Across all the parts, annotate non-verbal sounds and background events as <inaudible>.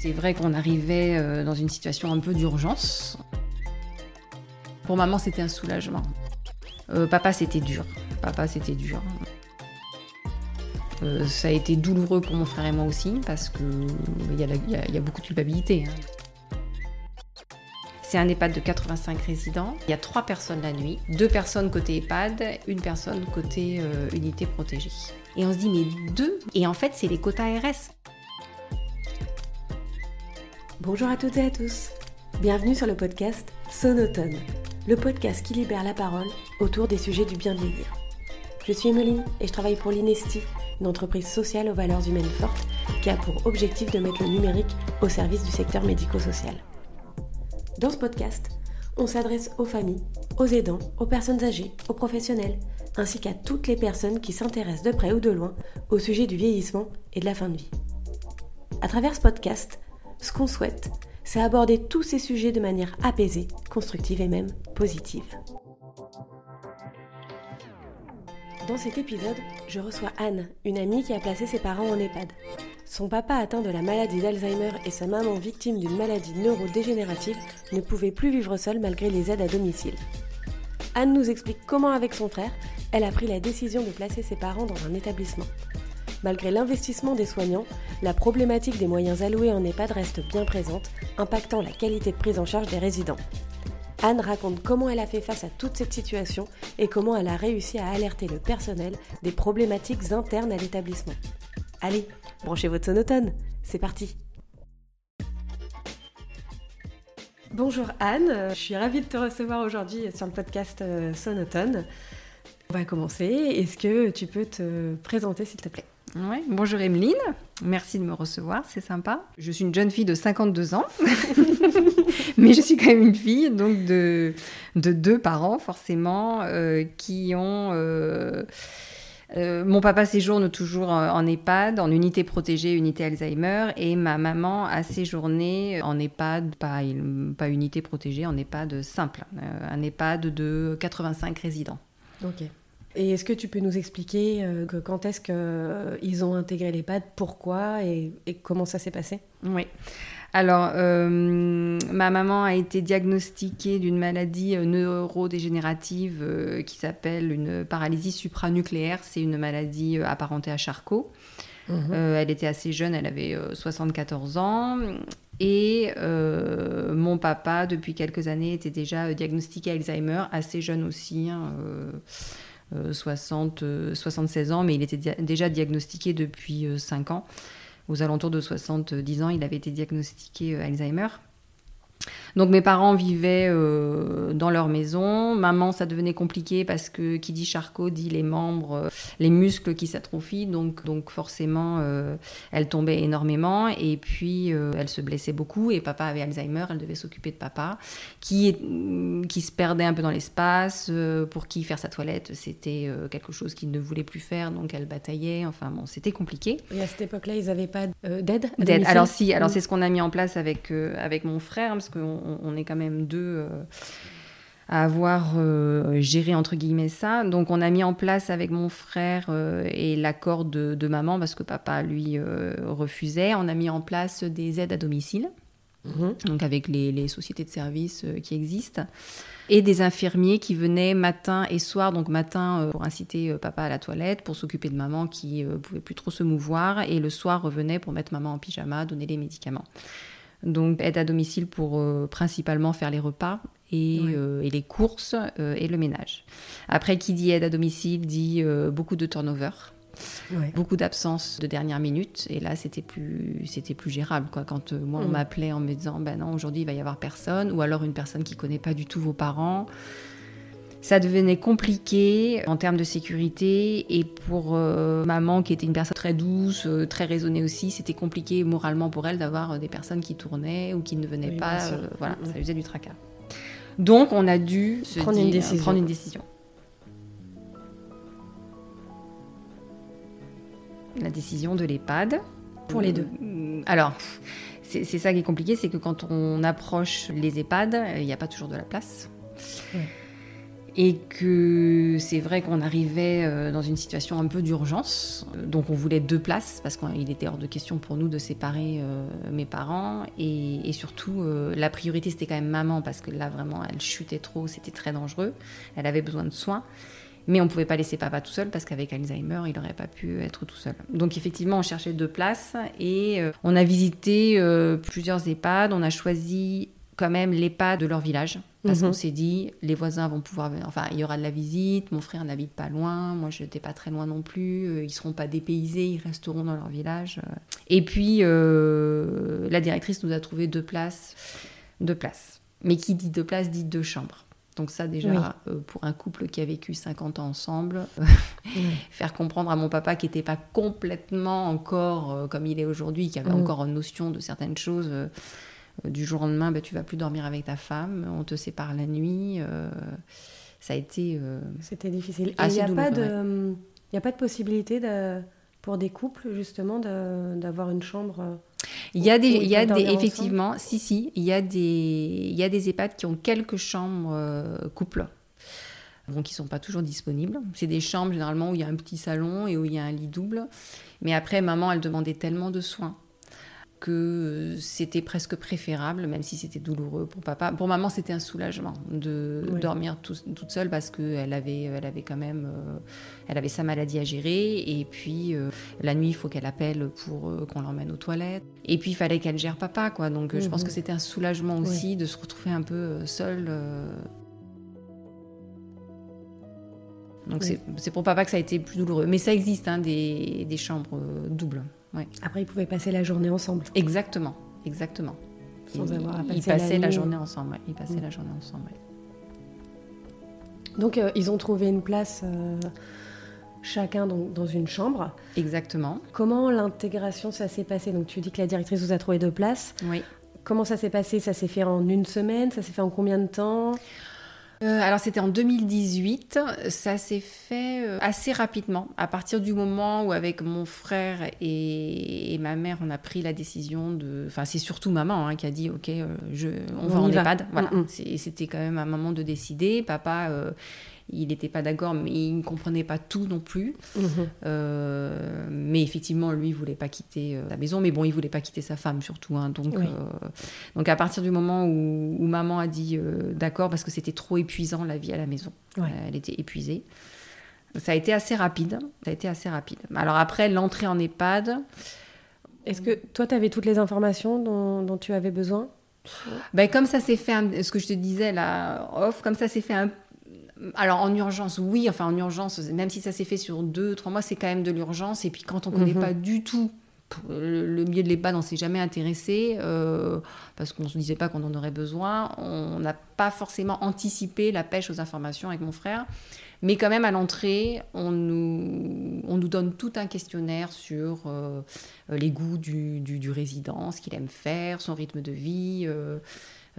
C'est vrai qu'on arrivait euh, dans une situation un peu d'urgence. Pour maman, c'était un soulagement. Euh, papa, c'était dur. Papa, c'était dur. Euh, ça a été douloureux pour mon frère et moi aussi, parce qu'il y, y, a beaucoup de culpabilité. Hein. C'est un EHPAD de 85 résidents. Il y a trois personnes la nuit, deux personnes côté EHPAD, une personne côté unité protégée. Et on se dit, mais deux? Et en fait, c'est les quotas RS. Bonjour à toutes et à tous. Bienvenue sur le podcast Sonotone, le podcast qui libère la parole autour des sujets du bien vieillir. Je suis Emeline et je travaille pour l'INESTI, une entreprise sociale aux valeurs humaines fortes qui a pour objectif de mettre le numérique au service du secteur médico-social. Dans ce podcast, on s'adresse aux familles, aux aidants, aux personnes âgées, aux professionnels, ainsi qu'à toutes les personnes qui s'intéressent de près ou de loin au sujet du vieillissement et de la fin de vie. À travers ce podcast, ce qu'on souhaite, c'est aborder tous ces sujets de manière apaisée, constructive et même positive. Dans cet épisode, je reçois Anne, une amie qui a placé ses parents en EHPAD. Son papa atteint de la maladie d'Alzheimer et sa maman victime d'une maladie neurodégénérative ne pouvaient plus vivre seuls malgré les aides à domicile. Anne nous explique comment avec son frère, elle a pris la décision de placer ses parents dans un établissement. Malgré l'investissement des soignants, la problématique des moyens alloués en EHPAD reste bien présente, impactant la qualité de prise en charge des résidents. Anne raconte comment elle a fait face à toute cette situation et comment elle a réussi à alerter le personnel des problématiques internes à l'établissement. Allez, branchez votre sonotone, c'est parti Bonjour Anne, je suis ravie de te recevoir aujourd'hui sur le podcast euh, Sonotone. On va commencer, est-ce que tu peux te présenter s'il te plaît? Bonjour Emeline, merci de me recevoir, c'est sympa. Je suis une jeune fille de 52 ans, <laughs> mais je suis quand même une fille donc de, de deux parents forcément euh, qui ont... Euh, euh, mon papa séjourne toujours en EHPAD, en unité protégée, unité Alzheimer, et ma maman a séjourné en EHPAD, pas, pas unité protégée, en EHPAD simple, un EHPAD de 85 résidents. Ok. Et est-ce que tu peux nous expliquer euh, quand est-ce qu'ils euh, ont intégré l'EHPAD, pourquoi et, comment ça s'est passé? Oui. Alors, euh, ma maman a été diagnostiquée d'une maladie neurodégénérative qui s'appelle une paralysie supranucléaire. C'est une maladie apparentée à Charcot. Mhm. elle était assez jeune, elle avait 74 ans. Et mon papa, depuis quelques années, était déjà diagnostiqué Alzheimer, assez jeune aussi. Hein, 60, euh, 76 euh, ans, mais il était déjà diagnostiqué depuis 5 euh, ans. Aux alentours de 70 ans, il avait été diagnostiqué Alzheimer. Donc mes parents vivaient euh, dans leur maison. Maman, ça devenait compliqué parce que qui dit Charcot dit les membres, euh, les muscles qui s'atrophient. Donc, donc forcément, euh, elle tombait énormément et puis elle se blessait beaucoup. Et papa avait Alzheimer, elle devait s'occuper de papa, qui, qui se perdait un peu dans l'espace. pour qui faire sa toilette, c'était quelque chose qu'il ne voulait plus faire. Donc elle bataillait. Enfin bon, c'était compliqué. Et à cette époque-là, ils n'avaient pas d'aide D'aide. Alors si, alors c'est ce qu'on a mis en place avec, avec mon frère, parce qu'on on, est quand même deux euh, à avoir euh, géré entre guillemets ça. Donc on a mis en place avec mon frère euh, et l'accord de, maman parce que papa lui refusait. On a mis en place des aides à domicile, mhm. donc avec les, sociétés de services qui existent et des infirmiers qui venaient matin et soir, donc matin pour inciter papa à la toilette, pour s'occuper de maman qui ne pouvait plus trop se mouvoir, et le soir revenait pour mettre maman en pyjama, donner les médicaments. Donc aide à domicile pour euh, principalement faire les repas et, euh, les courses euh, et le ménage. Après, qui dit aide à domicile dit beaucoup de turnover. Beaucoup d'absence de dernière minute et là c'était plus c'était plus gérable quoi quand moi on mm. m'appelait en me disant ben non aujourd'hui il va y avoir personne ou alors une personne qui connaît pas du tout vos parents ça devenait compliqué en termes de sécurité et pour euh, maman qui était une personne très douce, euh, très raisonnée aussi, c'était compliqué moralement pour elle d'avoir euh, des personnes qui tournaient ou qui ne venaient pas. voilà, ça faisait du tracas. Donc on a dû prendre, une décision. prendre une décision. La décision de l'EHPAD. Pour les deux. Alors, c'est ça qui est compliqué, c'est que quand on approche les EHPAD, il n'y a pas toujours de la place. Et que c'est vrai qu'on arrivait euh, dans une situation un peu d'urgence. Donc on voulait deux places parce qu'il était hors de question pour nous de séparer euh, mes parents. Et, surtout, euh, la priorité c'était quand même maman parce que là vraiment elle chutait trop, c'était très dangereux. Elle avait besoin de soins. Mais on ne pouvait pas laisser papa tout seul parce qu'avec Alzheimer, il n'aurait pas pu être tout seul. Donc effectivement, on cherchait deux places et on a visité plusieurs EHPAD. On a choisi quand même l'EHPAD de leur village parce qu'on mhm. s'est dit, les voisins vont pouvoir. Enfin, il y aura de la visite, mon frère n'habite pas loin, moi je n'étais pas très loin non plus, euh, ils seront pas dépaysés, ils resteront dans leur village. Euh. Et puis, euh, la directrice nous a trouvé deux places. Deux places. Mais qui dit deux places dit deux chambres. Donc ça déjà, pour un couple qui a vécu 50 ans ensemble, <laughs> faire comprendre à mon papa qui n'était pas complètement encore comme il est aujourd'hui, qui avait encore une notion de certaines choses, du jour au lendemain, bah, tu vas plus dormir avec ta femme, on te sépare la nuit. Euh, ça a été. Euh, C'était difficile. il n'y a, pas de, a pas de possibilité de, pour des couples, justement, d'avoir une chambre. Il y a des, il y a des effectivement, si, si, il y a des, il y a des EHPAD qui ont quelques chambres couples donc qui sont pas toujours disponibles. C'est des chambres généralement où il y a un petit salon et où il y a un lit double. Mais après, maman, elle demandait tellement de soins que c'était presque préférable, même si c'était douloureux pour papa. Pour maman, c'était un soulagement de dormir toute seule parce qu'elle avait, elle avait quand même, euh, elle avait sa maladie à gérer. Et puis euh, la nuit, il faut qu'elle appelle pour euh, qu'on l'emmène aux toilettes. Et puis il fallait qu'elle gère papa, quoi. Donc je pense que c'était un soulagement aussi de se retrouver un peu seule. Donc c'est pour papa que ça a été plus douloureux. Mais ça existe, hein, des, des chambres doubles. Après, ils pouvaient passer la journée ensemble. Exactement, exactement. Sans ils, avoir à passer ils passaient la, journée ensemble. Ils passaient mm. la journée ensemble. Donc, euh, ils ont trouvé une place euh, chacun dans une chambre. Exactement. Comment l'intégration, ça s'est passé? Donc, tu dis que la directrice vous a trouvé deux places. Oui. Comment ça s'est passé? Ça s'est fait en une semaine? Ça s'est fait en combien de temps? Euh, alors c'était en 2018, ça s'est fait euh, assez rapidement, à partir du moment où avec mon frère et, ma mère, on a pris la décision de... Enfin c'est surtout maman hein, qui a dit, ok, euh, je, on, va en EHPAD. Voilà. Mm, mm. C'était quand même un moment de décider. Papa il n'était pas d'accord, mais il ne comprenait pas tout non plus. Mhm. Euh, mais effectivement, lui, il voulait pas quitter euh, la maison. Mais bon, il voulait pas quitter sa femme surtout. Hein. donc, euh, donc à partir du moment où, maman a dit d'accord, parce que c'était trop épuisant la vie à la maison, elle était épuisée. Ça a été assez rapide. Ça a été assez rapide. Alors après, l'entrée en EHPAD. Est-ce que toi, tu avais toutes les informations dont, dont tu avais besoin? Ben, comme ça s'est fait, ce que je te disais là, off, comme ça s'est fait un alors en urgence, oui, enfin en urgence, même si ça s'est fait sur deux, trois mois, c'est quand même de l'urgence. Et puis quand on ne connaît mhm. pas du tout le, milieu de l'EHPAD, on s'est jamais intéressé euh, parce qu'on ne se disait pas qu'on en aurait besoin. On n'a pas forcément anticipé la pêche aux informations avec mon frère. Mais quand même, à l'entrée, on nous, on nous donne tout un questionnaire sur euh, les goûts du, du, résident, ce qu'il aime faire, son rythme de vie. Euh,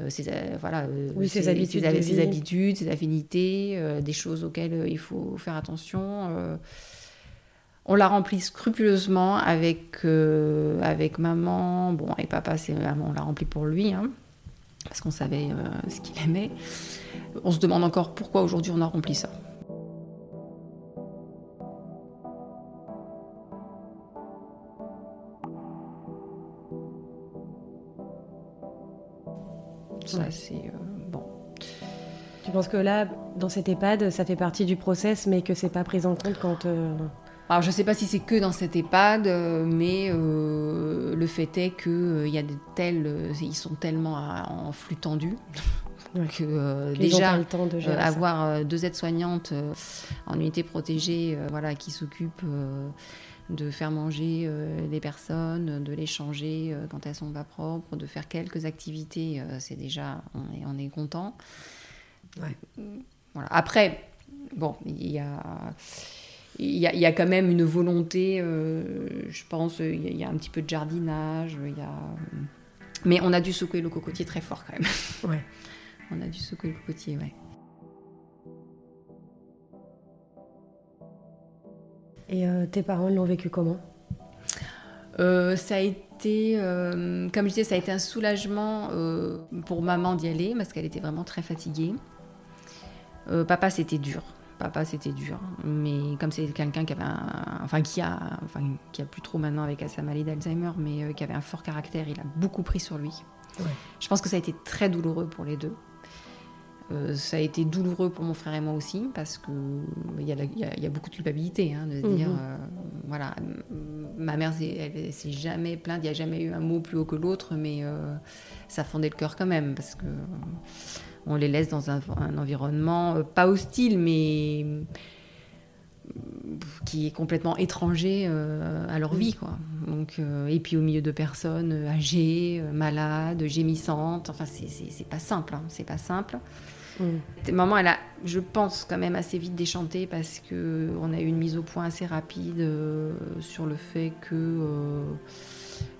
ses, euh, voilà, euh, ses, habitudes, ses, habitudes, ses affinités, des choses auxquelles il faut faire attention. on l'a rempli scrupuleusement avec, avec maman, bon, et papa, c'est, on l'a rempli pour lui, hein, parce qu'on savait ce qu'il aimait. On se demande encore pourquoi aujourd'hui on a rempli ça. C'est euh, bon. Tu penses que là, dans cette EHPAD, ça fait partie du process, mais que c'est pas pris en compte quand. Euh, Alors, je sais pas si c'est que dans cette EHPAD, mais euh, le fait est que y a de tels, ils sont tellement en flux tendu. <laughs> que déjà le temps de avoir deux aides-soignantes en unité protégée, voilà, qui s'occupent de faire manger euh, les personnes, de les changer euh, quand elles sont pas propres, de faire quelques activités, euh, c'est déjà, on est, on est content. Voilà. Après, bon, il y a, il y, a, y a quand même une volonté, je pense, il y, a un petit peu de jardinage, il y a... mais on a dû secouer le cocotier très fort quand même. Ouais. <laughs> on a dû secouer le cocotier, ouais. Et euh, tes parents l'ont vécu comment? Euh, ça a été, euh, comme je disais, ça a été un soulagement pour maman d'y aller parce qu'elle était vraiment très fatiguée. Euh, papa, c'était dur. Papa, c'était dur. Mais comme c'est quelqu'un qui avait un, enfin, qui a, enfin, qui a plus trop maintenant avec sa maladie d'Alzheimer, mais euh, qui avait un fort caractère, il a beaucoup pris sur lui. Je pense que ça a été très douloureux pour les deux. Euh, ça a été douloureux pour mon frère et moi aussi, parce qu'il y, a, y a beaucoup de culpabilité, hein, de se dire, mhm. euh, voilà, ma mère, elle s'est jamais plainte, il n'y a jamais eu un mot plus haut que l'autre, mais euh, ça fondait le cœur quand même, parce que on les laisse dans un, environnement pas hostile, mais qui est complètement étranger à leur vie, quoi. Donc, et puis au milieu de personnes âgées, malades, gémissantes, enfin c'est pas simple, hein, c'est pas simple. Mm. Maman, elle a, je pense, quand même assez vite déchanté parce qu'on a eu une mise au point assez rapide euh, sur le fait que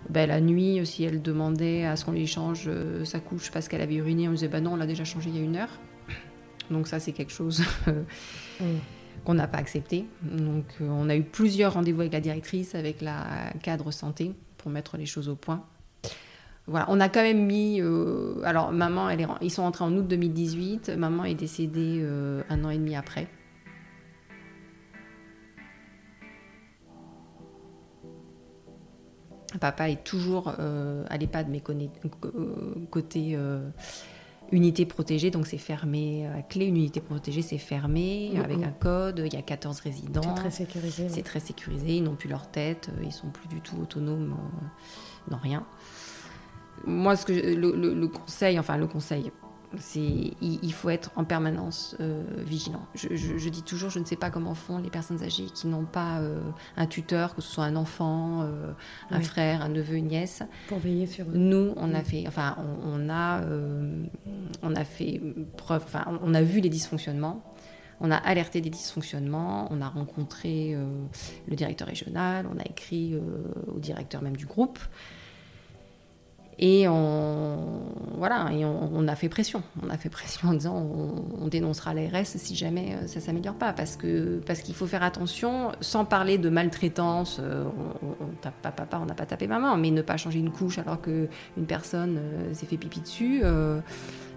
ben, la nuit, si elle demandait à ce qu'on lui change euh, sa couche parce qu'elle avait uriné, on disait bah non, on l'a déjà changé il y a une heure. Donc ça, c'est quelque chose <laughs> mm. <laughs> qu'on n'a pas accepté. Donc on a eu plusieurs rendez-vous avec la directrice, avec la cadre santé pour mettre les choses au point on a quand même mis. Euh, alors, maman, elle est, ils sont rentrés en août 2018. Maman est décédée euh, un an et demi après. Papa est toujours euh, à l'EHPAD, mais côté unité protégée, donc c'est fermé à clé. Une unité protégée, c'est fermé avec un code. Il y a 14 résidents. C'est très sécurisé. C'est très sécurisé. Ils n'ont plus leur tête. Ils sont plus du tout autonomes dans rien moi, ce que le, conseil, enfin le conseil, c'est il, faut être en permanence euh, vigilant. Je, dis toujours, je ne sais pas comment font les personnes âgées qui n'ont pas euh, un tuteur, que ce soit un enfant, euh, un frère, un neveu, une nièce. Pour veiller sur eux. Nous, on a fait, enfin, on, a, on a fait preuve, enfin, on a vu les dysfonctionnements. On a alerté des dysfonctionnements, on a rencontré le directeur régional, on a écrit au directeur même du groupe. Et on, voilà, et on, a fait pression. On a fait pression en disant on, dénoncera l'ARS si jamais euh, ça ne s'améliore pas. Parce qu'il parce qu'il faut faire attention, sans parler de maltraitance, euh, on, ne tape pas papa, on n'a pas tapé maman, mais ne pas changer une couche alors qu'une personne euh, s'est fait pipi dessus,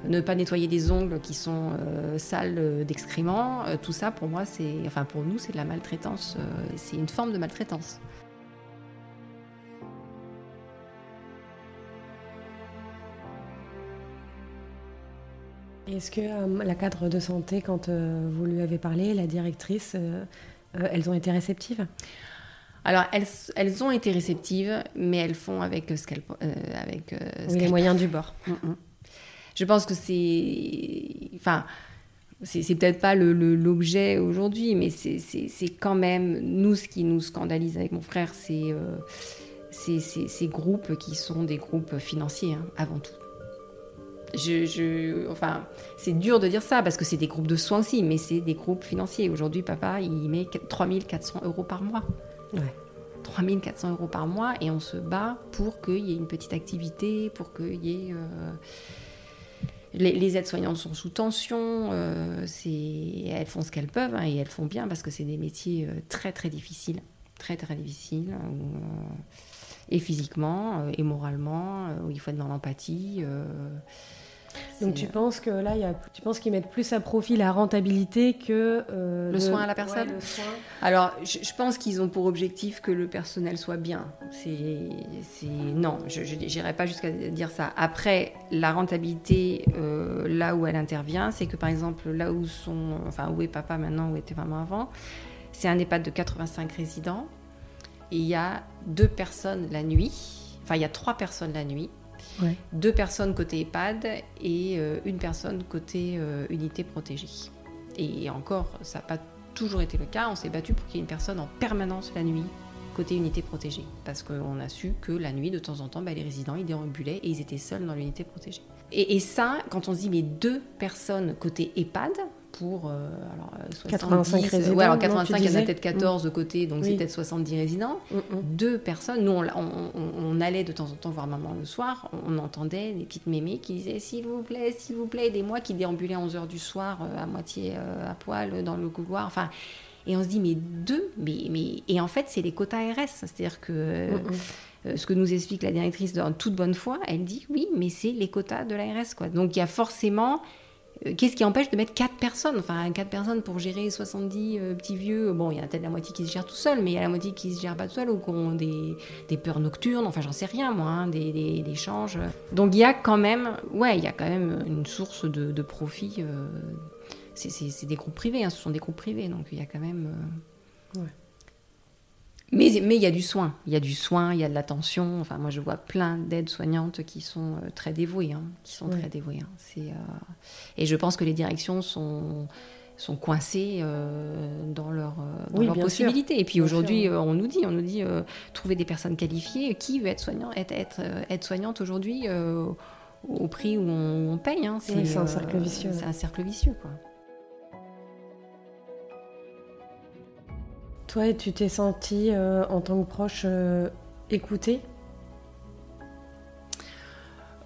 ne pas nettoyer des ongles qui sont sales d'excréments, tout ça pour moi, c'est, enfin pour nous, c'est de la maltraitance. c'est une forme de maltraitance. Est-ce que euh, la cadre de santé, quand euh, vous lui avez parlé, la directrice, euh, elles ont été réceptives? Alors, elles, elles, ont été réceptives, mais elles font avec ce qu'elles avec les moyens du bord. Mm, mm. Je pense que c'est, enfin, c'est peut-être pas l'objet aujourd'hui, mais c'est quand même nous ce qui nous scandalise avec mon frère, c'est ces groupes qui sont des groupes financiers hein, avant tout je, enfin, c'est dur de dire ça parce que c'est des groupes de soins aussi, mais c'est des groupes financiers. Aujourd'hui, papa, il met 3400 euros par mois. Ouais. 3400 euros par mois et on se bat pour qu'il y ait une petite activité, pour qu'il y ait. Euh, les, aides-soignantes sont sous tension, euh, elles font ce qu'elles peuvent hein, et elles font bien parce que c'est des métiers euh, très très difficiles, très très difficiles, et physiquement et moralement, où il faut être dans l'empathie. Donc tu penses que là, y a, tu penses qu'ils mettent plus à profit la rentabilité que euh, le, soin à la personne. Alors, je, pense qu'ils ont pour objectif que le personnel soit bien. C'est, non, je n'irai pas jusqu'à dire ça. Après, la rentabilité, euh, là où elle intervient, c'est que par exemple, là où sont, enfin où est papa maintenant, où était maman avant, c'est un EHPAD de 85 résidents. Et il y a deux personnes la nuit. Enfin, il y a trois personnes la nuit deux personnes côté EHPAD et euh, une personne côté euh, unité protégée. Et, encore, ça n'a pas toujours été le cas. On s'est battu pour qu'il y ait une personne en permanence la nuit côté unité protégée. Parce qu'on a su que la nuit, de temps en temps, bah, les résidents, ils déambulaient et ils étaient seuls dans l'unité protégée. Et, et, ça, quand on se dit, mais deux personnes côté EHPAD, pour euh, alors, 85 euh, résidents. Ouais, alors 85, il y en a peut-être 14 de côté, donc c'est peut-être 70 résidents. Mm, mm. Deux personnes. Nous, on, on, allait de temps en temps voir maman le soir. On, entendait des petites mémés qui disaient S'il vous plaît, s'il vous plaît, aidez-moi, qui déambulaient à 11h du soir, euh, à moitié à poil, dans le couloir. Enfin. Et on se dit, mais deux, mais, mais... Et en fait, c'est les quotas RS. C'est-à-dire que mm, ce que nous explique la directrice en toute bonne foi, elle dit, oui, mais c'est les quotas de l'ARS. Quoi. Donc il y a forcément Qu'est-ce qui empêche de mettre quatre personnes? Enfin, quatre personnes pour gérer 70 petits vieux. Bon, il y a peut-être la moitié qui se gère tout seul, mais il y a la moitié qui se gère pas tout seul ou qui ont des, peurs nocturnes. Enfin, j'en sais rien, moi, hein, des, des, des, changes. Donc, il y a quand même, ouais, il y a quand même une source de, profit. c'est des groupes privés, hein, ce sont des groupes privés, donc il y a quand même. Ouais. Mais il y a du soin, il y a du soin, il y a de l'attention. Enfin, moi, je vois plein d'aides soignantes qui sont euh, très dévouées, hein, qui sont très dévouées. Hein. C'est, euh, Et je pense que les directions sont sont coincées euh, dans leurs leur possibilités. Et puis aujourd'hui, on nous dit, on nous dit, trouver des personnes qualifiées. Qui veut être soignant, être, être, être soignante aujourd'hui au prix où on, paye hein, C'est un cercle vicieux. C'est un cercle vicieux, quoi. Toi, tu t'es sentie euh, en tant que proche euh, écoutée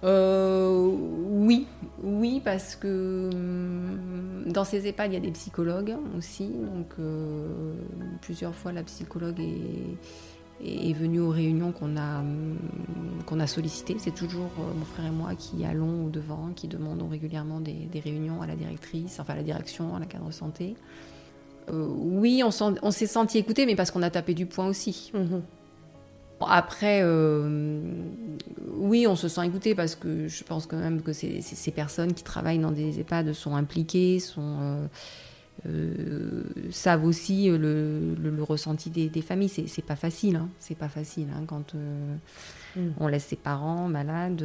euh, oui, oui, parce que hum, dans ces EHPAD, il y a des psychologues aussi. Donc, plusieurs fois, la psychologue est, venue aux réunions qu'on a, hum, sollicitées. C'est toujours mon frère et moi qui allons au devant, qui demandons régulièrement des, réunions à la directrice, enfin à la direction, à la cadre santé. Euh, oui, on, s'est senti écouté, mais parce qu'on a tapé du poing aussi. Mhm. Après, euh, oui, on se sent écouté parce que je pense quand même que ces, personnes qui travaillent dans des EHPAD sont impliquées, sont, euh, savent aussi le, ressenti des, familles. C'est pas facile, hein. c'est pas facile hein, quand mhm. on laisse ses parents malades,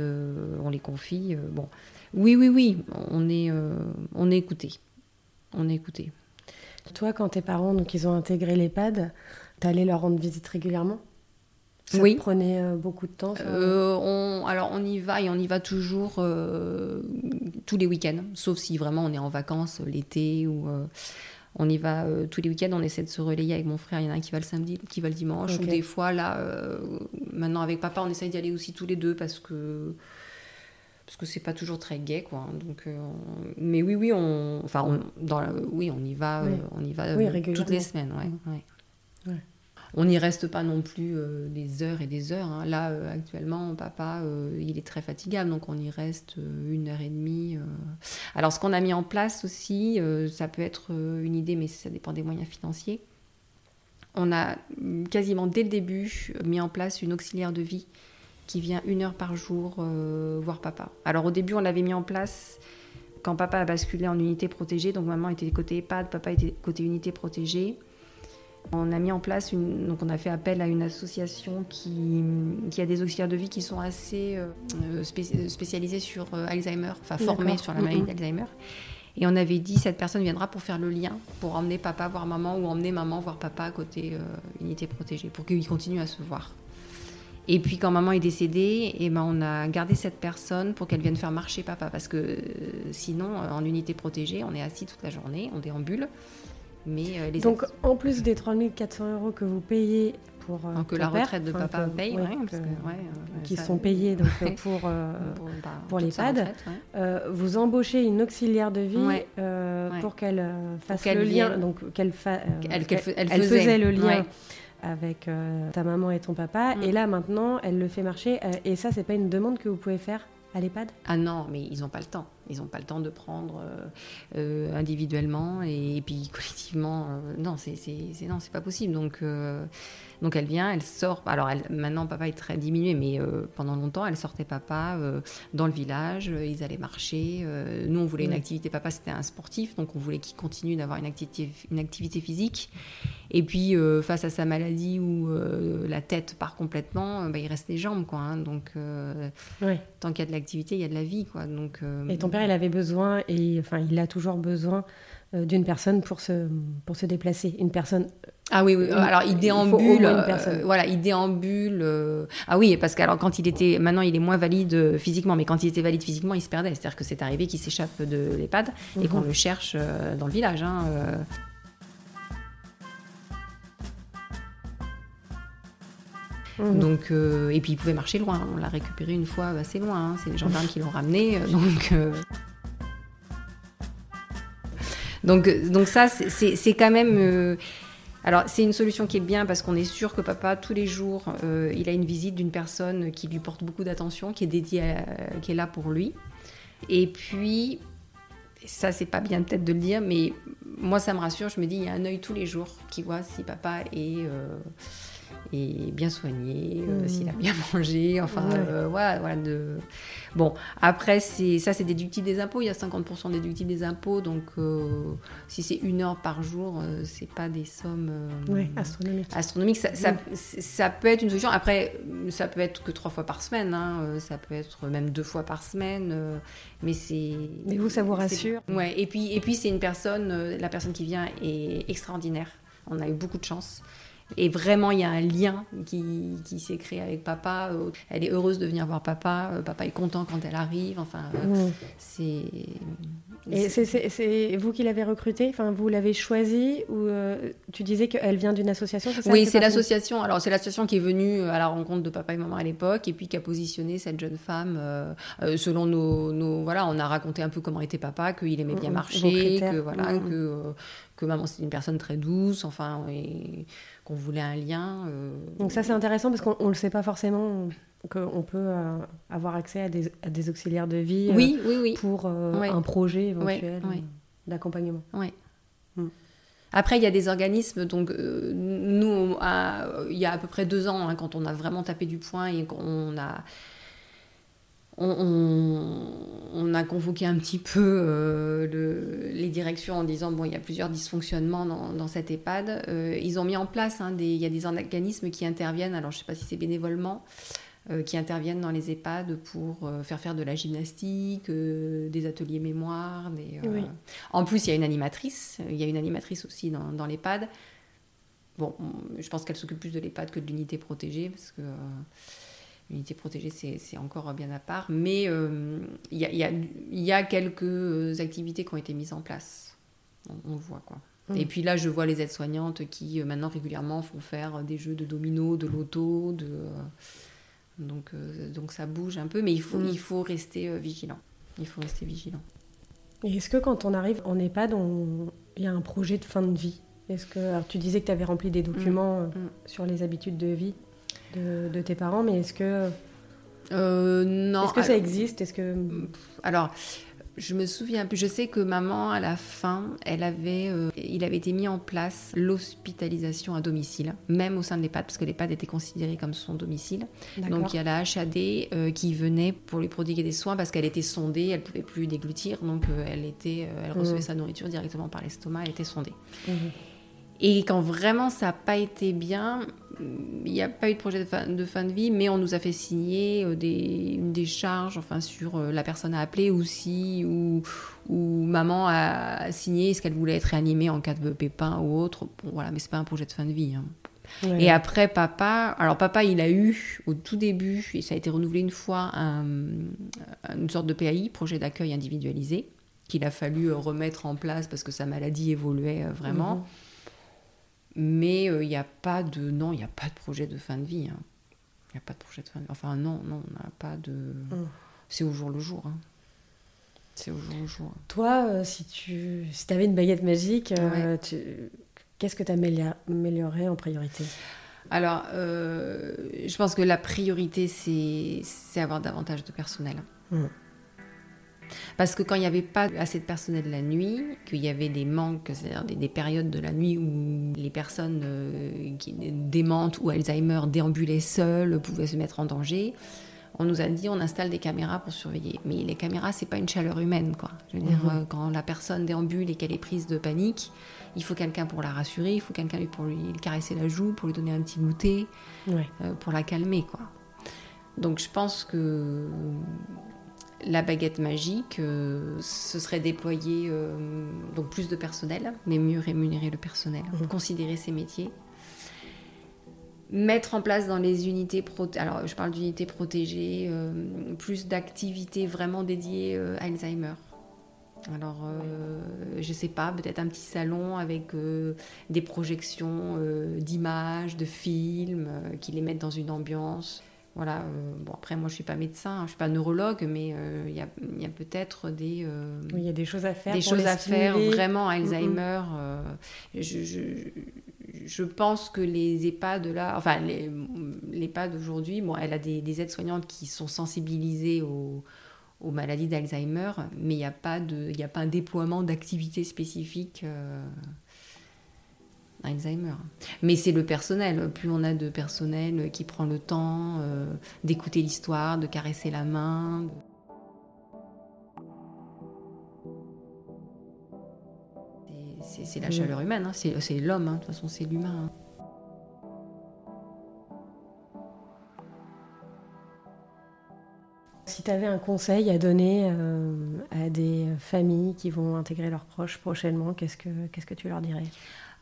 on les confie. bon, oui, oui, oui, on est, on est écouté, on est écouté. Toi, quand tes parents donc, ils ont intégré l'EHPAD, allais leur rendre visite régulièrement? Ça oui. prenait euh, beaucoup de temps euh, on, Alors on y va et on y va toujours euh, tous les week-ends, sauf si vraiment on est en vacances l'été ou on y va tous les week-ends. On essaie de se relayer avec mon frère. Il y en a un qui va le samedi, qui va le dimanche. Ou des fois là, maintenant avec papa, on essaye d'y aller aussi tous les deux parce que parce que c'est pas toujours très gai quoi donc euh, mais oui oui on enfin on, dans oui on y va euh, on y va euh, toutes les semaines ouais, ouais. on n'y reste pas non plus des heures et des heures hein. là actuellement papa il est très fatigable donc on y reste une heure et demie alors ce qu'on a mis en place aussi ça peut être une idée mais ça dépend des moyens financiers. On a quasiment dès le début mis en place une auxiliaire de vie qui vient une heure par jour euh, voir papa. Alors au début, on l'avait mis en place quand papa a basculé en unité protégée. Donc maman était côté EHPAD, papa était côté unité protégée. On a mis en place une, donc on a fait appel à une association qui, qui a des auxiliaires de vie qui sont assez euh, spécialisés sur euh, Alzheimer, enfin formés sur la maladie d'Alzheimer. Et on avait dit cette personne viendra pour faire le lien, pour emmener papa voir maman ou emmener maman voir papa côté unité protégée, pour qu'ils continuent à se voir. Et puis quand maman est décédée, et eh ben on a gardé cette personne pour qu'elle vienne faire marcher papa. Parce que euh, sinon, euh, en unité protégée, on est assis toute la journée, on déambule. Mais, euh, les Donc en plus des 3400 euros que vous payez pour que la retraite de papa paye, qui sont payés donc, <laughs> pour, pour, bah, les pads, vous embauchez une auxiliaire de vie pour qu'elle fasse le lien, donc qu'elle elle, faisait. le lien avec euh, ta maman et ton papa. Mm. Et là, maintenant, elle le fait marcher. Euh, et ça, c'est pas une demande que vous pouvez faire à l'EHPAD? Ah non, mais ils n'ont pas le temps. Ils n'ont pas le temps de prendre euh, individuellement et, puis <laughs> collectivement. non, c'est non, c'est pas possible. Donc donc elle vient, elle sort. Alors elle, maintenant, papa est très diminué, mais euh, pendant longtemps, elle sortait papa euh, dans le village. Euh, ils allaient marcher. nous, on voulait une activité. Papa, c'était un sportif, donc on voulait qu'il continue d'avoir une activité, une activité physique. Et puis, face à sa maladie où la tête part complètement, bah, il reste les jambes, quoi. Hein. donc, tant qu'il y a de l'activité, il y a de la vie, quoi. Donc, et ton père, il avait besoin, et enfin, il a toujours besoin d'une personne pour se, pour se déplacer. Une personne ah oui, oui. alors il déambule, euh, voilà, il déambule. Euh, ah oui, parce que alors quand il était, maintenant il est moins valide euh, physiquement, mais quand il était valide physiquement, il se perdait. C'est-à-dire que c'est arrivé qu'il s'échappe de l'EHPAD et qu'on mhm. le cherche dans le village. Hein, mhm. Donc, et puis il pouvait marcher loin. On l'a récupéré une fois assez loin. Hein. C'est les gendarmes qui l'ont ramené. donc, donc, donc ça, c'est quand même alors c'est une solution qui est bien parce qu'on est sûr que papa tous les jours euh, il a une visite d'une personne qui lui porte beaucoup d'attention, qui est dédiée, qui est là pour lui. Et puis ça, c'est pas bien peut-être de le dire, mais moi, ça me rassure. Je me dis, il y a un œil tous les jours qui voit si papa est et bien soigné, euh, mmh. s'il a bien <laughs> mangé, enfin euh, voilà, voilà de... Bon, après ça c'est déductible des impôts, il y a 50% déductible des impôts, donc euh, si c'est une heure par jour, c'est pas des sommes astronomiques. astronomiques. Ça, ça, ça, peut être une solution. Après, ça peut être que trois fois par semaine, hein, ça peut être même deux fois par semaine, mais c'est... Mais vous, ça vous rassure? Ouais, et puis, et puis c'est une personne, la personne qui vient est extraordinaire. On a eu beaucoup de chance. Et vraiment, il y a un lien qui, qui s'est créé avec papa. Elle est heureuse de venir voir papa. Euh, papa est content quand elle arrive. Enfin, euh, c'est. Et c'est vous qui l'avez recrutée? Enfin, vous l'avez choisie Ou tu disais qu'elle vient d'une association ça, Oui, c'est l'association. Alors, c'est l'association qui est venue à la rencontre de papa et maman à l'époque, et puis qui a positionné cette jeune femme selon nos, nos, Voilà, on a raconté un peu comment était papa, qu'il aimait bien marcher, que voilà, que que maman c'était une personne très douce, enfin, qu'on voulait un lien. Euh, Donc ça c'est intéressant parce qu'on ne le sait pas forcément qu'on peut euh, avoir accès à des, à des, auxiliaires de vie euh, oui, oui, oui. pour un projet éventuel d'accompagnement. Oui. Hmm. Après, il y a des organismes, donc nous, il y a à peu près deux ans, hein, quand on a vraiment tapé du poing et qu'on a on, a convoqué un petit peu euh, les directions en disant bon il y a plusieurs dysfonctionnements dans, cette EHPAD. Euh, ils ont mis en place hein, des, il y a des organismes qui interviennent. Alors je ne sais pas si c'est bénévolement. Euh, qui interviennent dans les EHPAD pour faire faire de la gymnastique, des ateliers mémoire. En plus, il y a une animatrice. Il y a une animatrice aussi dans, dans l'EHPAD. Bon, je pense qu'elle s'occupe plus de l'EHPAD que de l'unité protégée parce que L'unité protégée, c'est encore bien à part. Mais euh, il y, a, quelques activités qui ont été mises en place. On, le voit, quoi. Mm. Et puis là, je vois les aides-soignantes qui, euh, maintenant, régulièrement, font faire des jeux de domino, de loto, de... Euh, donc, donc ça bouge un peu, mais il faut, mm. il faut rester vigilant. Il faut rester vigilant. Et est-ce que quand on arrive en EHPAD, il y a un projet de fin de vie? Est-ce que alors, tu disais que tu avais rempli des documents mm. sur les habitudes de vie de, tes parents, mais est-ce que. Euh, non. Est-ce que ça existe? Est-ce que. Alors. Je me souviens plus. Je sais que maman, à la fin, elle avait, euh, il avait été mis en place l'hospitalisation à domicile, même au sein de l'EHPAD, parce que l'EHPAD était considéré comme son domicile. Donc il y a la HAD euh, qui venait pour lui prodiguer des soins parce qu'elle était sondée, elle pouvait plus déglutir, donc elle était, elle recevait mmh. sa nourriture directement par l'estomac, elle était sondée. Mmh. Et quand vraiment ça n'a pas été bien, il n'y a pas eu de projet de fin, de fin, de vie, mais on nous a fait signer euh, des, une décharge enfin, sur euh, la personne à appeler aussi, ou, ou maman a signé est-ce qu'elle voulait être réanimée en cas de pépin ou autre. Bon, voilà, mais c'est pas un projet de fin de vie. Hein. Et après, papa, alors papa, il a eu au tout début, et ça a été renouvelé une fois, une sorte de PAI, projet d'accueil individualisé, qu'il a fallu remettre en place parce que sa maladie évoluait euh, vraiment. Mhm. Mais il euh, n'y a pas de. Non, il n'y a pas de projet de fin de vie. Il hein. n'y a pas de projet de fin de vie. Enfin, non, non, on n'a pas de. Mm. C'est au jour le jour. Hein. C'est au jour le jour. Toi, euh, si tu si avais une baguette magique, euh, qu'est-ce que tu améliorerais en priorité? Alors, je pense que la priorité, c'est avoir davantage de personnel. Mm. Parce que quand il n'y avait pas assez de personnel la nuit, qu'il y avait des manques, c'est-à-dire des, périodes de la nuit où les personnes euh, qui, démentes ou Alzheimer déambulaient seules, pouvaient se mettre en danger, on nous a dit on installe des caméras pour surveiller. Mais les caméras, c'est pas une chaleur humaine, quoi. Je veux dire, mhm. euh, quand la personne déambule et qu'elle est prise de panique, il faut quelqu'un pour la rassurer, il faut quelqu'un pour lui caresser la joue, pour lui donner un petit goûter, euh, pour la calmer, quoi. Donc je pense que la baguette magique, euh, ce serait déployer euh, donc plus de personnel, mais mieux rémunérer le personnel, mhm. considérer ces métiers, mettre en place dans les unités protégées, alors je parle d'unités protégées, euh, plus d'activités vraiment dédiées à Alzheimer. Alors, je sais pas, peut-être un petit salon avec des projections d'images, de films, qui les mettent dans une ambiance. Voilà, euh, bon après moi je suis pas médecin, je suis pas neurologue, mais euh, il y a, peut-être des euh, il y a des choses à faire des choses à faire vraiment Alzheimer. je, pense que les EHPAD là, enfin l'EHPAD aujourd'hui, bon elle a des, aides soignantes qui sont sensibilisées au, aux maladies d'Alzheimer, mais il n'y a, pas de, a pas un déploiement d'activités spécifiques euh, Alzheimer. Mais c'est le personnel. Plus on a de personnel qui prend le temps euh, d'écouter l'histoire, de caresser la main. C'est la chaleur humaine, hein. c'est l'homme, hein. de toute façon c'est l'humain. Hein. Si tu avais un conseil à donner euh, à des familles qui vont intégrer leurs proches prochainement, qu'est-ce que, qu'est-ce que tu leur dirais?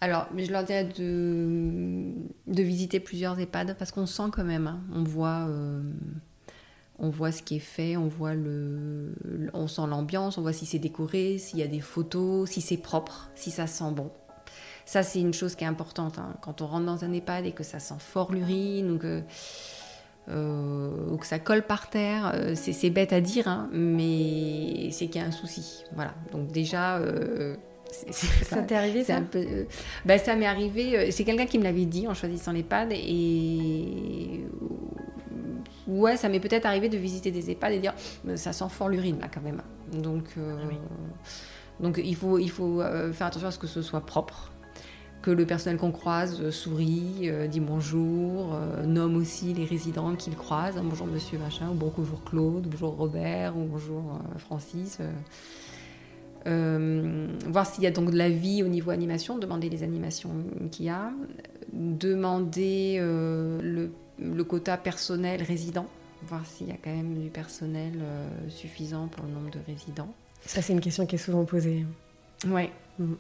Alors, je leur dirais de, visiter plusieurs EHPAD parce qu'on sent quand même, hein. on voit, euh, on voit ce qui est fait, on voit le, on sent l'ambiance, on voit si c'est décoré, s'il y a des photos, si c'est propre, si ça sent bon. Ça, c'est une chose qui est importante. Hein. Quand on rentre dans un EHPAD et que ça sent fort l'urine ou que euh, ou que ça colle par terre, euh, c'est bête à dire, hein, mais c'est qu'il y a un souci. Voilà. Donc déjà, ça t'est arrivé ça un peu, ben, ça m'est arrivé. C'est quelqu'un qui me l'avait dit en choisissant l'EHPAD et ouais, ça m'est peut-être arrivé de visiter des EHPAD et dire ça sent fort l'urine là quand même. Donc ah donc il faut il faut faire attention à ce que ce soit propre que le personnel qu'on croise euh, sourit, euh, dit bonjour, euh, nomme aussi les résidents qu'il croise. Hein, bonjour monsieur machin, ou bonjour Claude, bonjour Robert, ou bonjour Francis. Voir s'il y a donc de la vie au niveau animation, demander les animations qu'il y a, demander le, le, quota personnel résident, voir s'il y a quand même du personnel suffisant pour le nombre de résidents. Ça, c'est une question qui est souvent posée. Oui. Mm.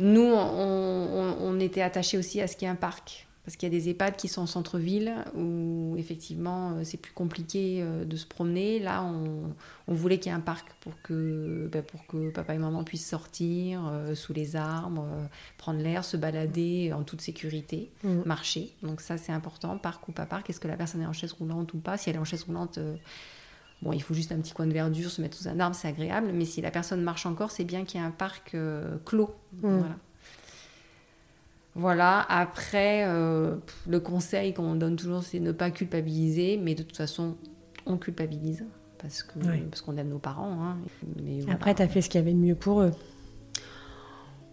Nous, on, était attachés aussi à ce qu'il y ait un parc. Parce qu'il y a des EHPAD qui sont en centre-ville où effectivement euh, c'est plus compliqué euh, de se promener. Là, on, voulait qu'il y ait un parc pour que, ben, pour que papa et maman puissent sortir euh, sous les arbres, prendre l'air, se balader en toute sécurité, mmh. marcher. Donc ça c'est important, parc ou pas parc. Est-ce que la personne est en chaise roulante ou pas? Si elle est en chaise roulante, Bon, il faut juste un petit coin de verdure, se mettre sous un arbre, c'est agréable. Mais si la personne marche encore, c'est bien qu'il y ait un parc clos. Mm. Voilà. Après, euh, le conseil qu'on donne toujours, c'est ne pas culpabiliser. Mais de toute façon, on culpabilise parce que parce qu'on aime nos parents. Hein. Après, tu as fait ce qu'il y avait de mieux pour eux.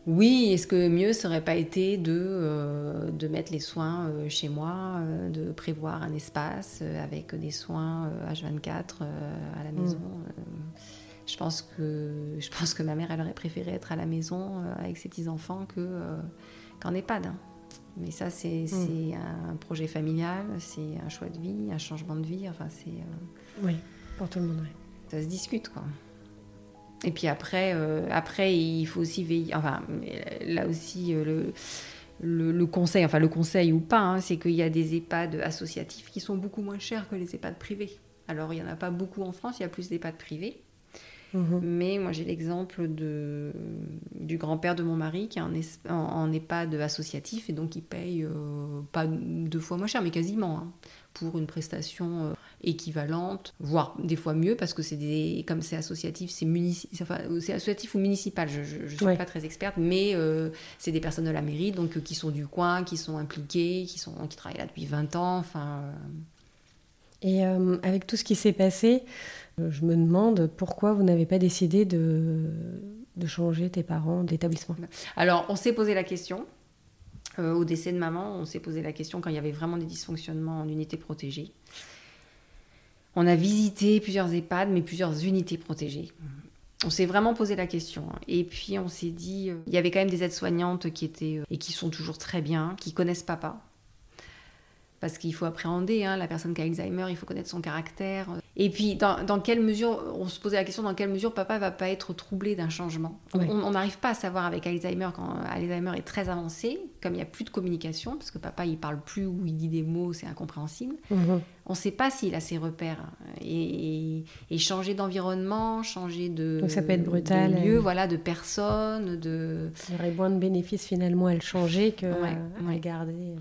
Oui, est-ce que mieux serait pas été de, euh, de mettre les soins euh, chez moi, euh, de prévoir un espace avec des soins H24 à la mm. maison je, pense que, je pense que ma mère, elle aurait préféré être à la maison avec ses petits-enfants que, qu'en EHPAD. Hein. Mais ça, c'est, mm. un projet familial, c'est un choix de vie, un changement de vie. Enfin, c'est, oui, pour tout le monde, oui. Ça se discute, quoi. Et puis après, euh, après, il faut aussi veiller. Enfin, là aussi, euh, le, le, conseil, enfin le conseil ou pas, hein, c'est qu'il y a des EHPAD associatifs qui sont beaucoup moins chers que les EHPAD privés. Alors, il n'y en a pas beaucoup en France, il y a plus d'EHPAD privés. Mhm. Mais moi, j'ai l'exemple de, du grand-père de mon mari qui est en, en, EHPAD associatif et donc il paye euh, pas deux fois moins cher, mais quasiment, hein, pour une prestation équivalente, voire des fois mieux, parce que c'est des, comme c'est associatif, c'est enfin, associatif ou municipal, je ne suis pas très experte, mais euh, c'est des personnes de la mairie, donc euh, qui sont du coin, qui sont impliquées, qui, sont, qui travaillent là depuis 20 ans, enfin... Euh. Et avec tout ce qui s'est passé, je me demande pourquoi vous n'avez pas décidé de, changer tes parents d'établissement. Alors, on s'est posé la question. au décès de maman, on s'est posé la question quand il y avait vraiment des dysfonctionnements en unité protégée. On a visité plusieurs EHPAD, mais plusieurs unités protégées. On s'est vraiment posé la question. Hein. Et puis on s'est dit, euh, il y avait quand même des aides-soignantes qui étaient euh, et qui sont toujours très bien, qui connaissent papa, parce qu'il faut appréhender hein, la personne qui a Alzheimer, il faut connaître son caractère. Et puis, dans, quelle mesure, on se posait la question, dans quelle mesure papa va pas être troublé d'un changement? On n'arrive pas à savoir avec Alzheimer, quand Alzheimer est très avancé, comme il n'y a plus de communication, parce que papa, il parle plus ou il dit des mots, c'est incompréhensible. Mhm. On ne sait pas s'il a ses repères. Et, changer d'environnement, changer de, Donc ça peut être brutal, de lieu, voilà, de personne, de... Il y aurait moins de bénéfices finalement à le changer que à le garder.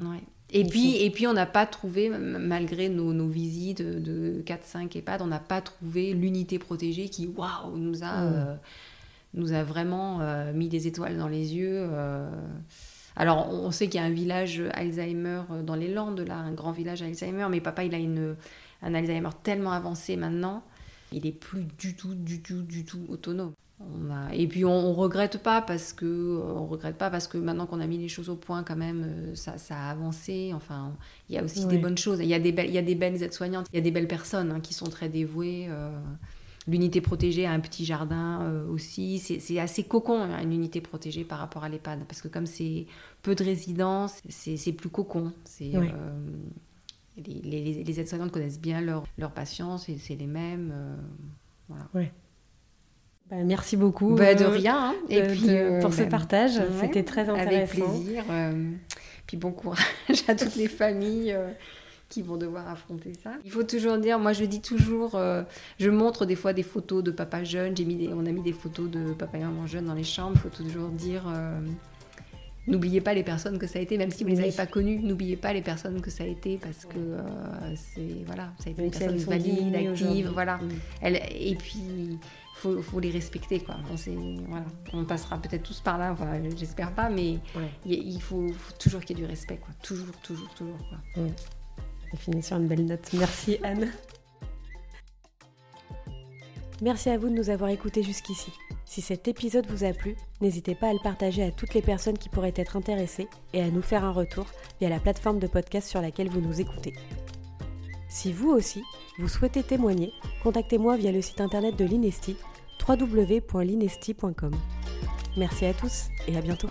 Et puis, et puis, on n'a pas trouvé, malgré nos, nos visites de, 4-5 EHPAD, on n'a pas trouvé l'unité protégée qui, waouh, nous, a, euh, nous a vraiment euh, mis des étoiles dans les yeux. Euh. Alors, on sait qu'il y a un village Alzheimer dans les Landes, là, un grand village Alzheimer, mais papa, il a une, un Alzheimer tellement avancé maintenant Il est plus du tout, du tout, du tout autonome. On a... Et puis on, on, regrette pas parce que on regrette pas parce que maintenant qu'on a mis les choses au point quand même euh, ça, ça a avancé. Enfin il y a aussi oui. des bonnes choses. Il y a des belles il y a des belles aides-soignantes. Il y a des belles personnes hein, qui sont très dévouées euh... l'unité protégée a un petit jardin euh, aussi. C'est assez cocon hein, une unité protégée par rapport à l'EHPAD. Parce que comme c'est peu de résidents c'est plus cocon. C'est oui. Euh, les, les, les aides-soignantes connaissent bien leurs leur patients c'est les mêmes voilà. Bah, merci beaucoup. Bah, de rien. Hein. Et de, puis, de, pour ce partage, ouais, c'était très intéressant. Avec plaisir. Euh, puis bon courage <laughs> à toutes les familles euh, qui vont devoir affronter ça. Il faut toujours dire, moi je dis toujours, euh, je montre des fois des photos de papa jeune. J'ai mis des, on a mis des photos de papa et maman jeunes dans les chambres. Il faut toujours dire. N'oubliez pas les personnes que ça a été, même si vous ne les avez pas connues, n'oubliez pas les personnes que ça a été parce que c'est voilà, ça a été des personnes valides, actives, voilà. Mm. Elle, et puis faut, faut les respecter quoi. On, voilà. on passera peut-être tous par là, enfin, j'espère pas, mais ouais. il faut, faut toujours qu'il y ait du respect quoi. Toujours, toujours, toujours quoi. Ça finit sur une belle note. Merci Anne. Merci à vous de nous avoir écoutés jusqu'ici. Si cet épisode vous a plu, n'hésitez pas à le partager à toutes les personnes qui pourraient être intéressées et à nous faire un retour via la plateforme de podcast sur laquelle vous nous écoutez. Si vous aussi, vous souhaitez témoigner, contactez-moi via le site internet de l'Inesti www.linesti.com. Merci à tous et à bientôt.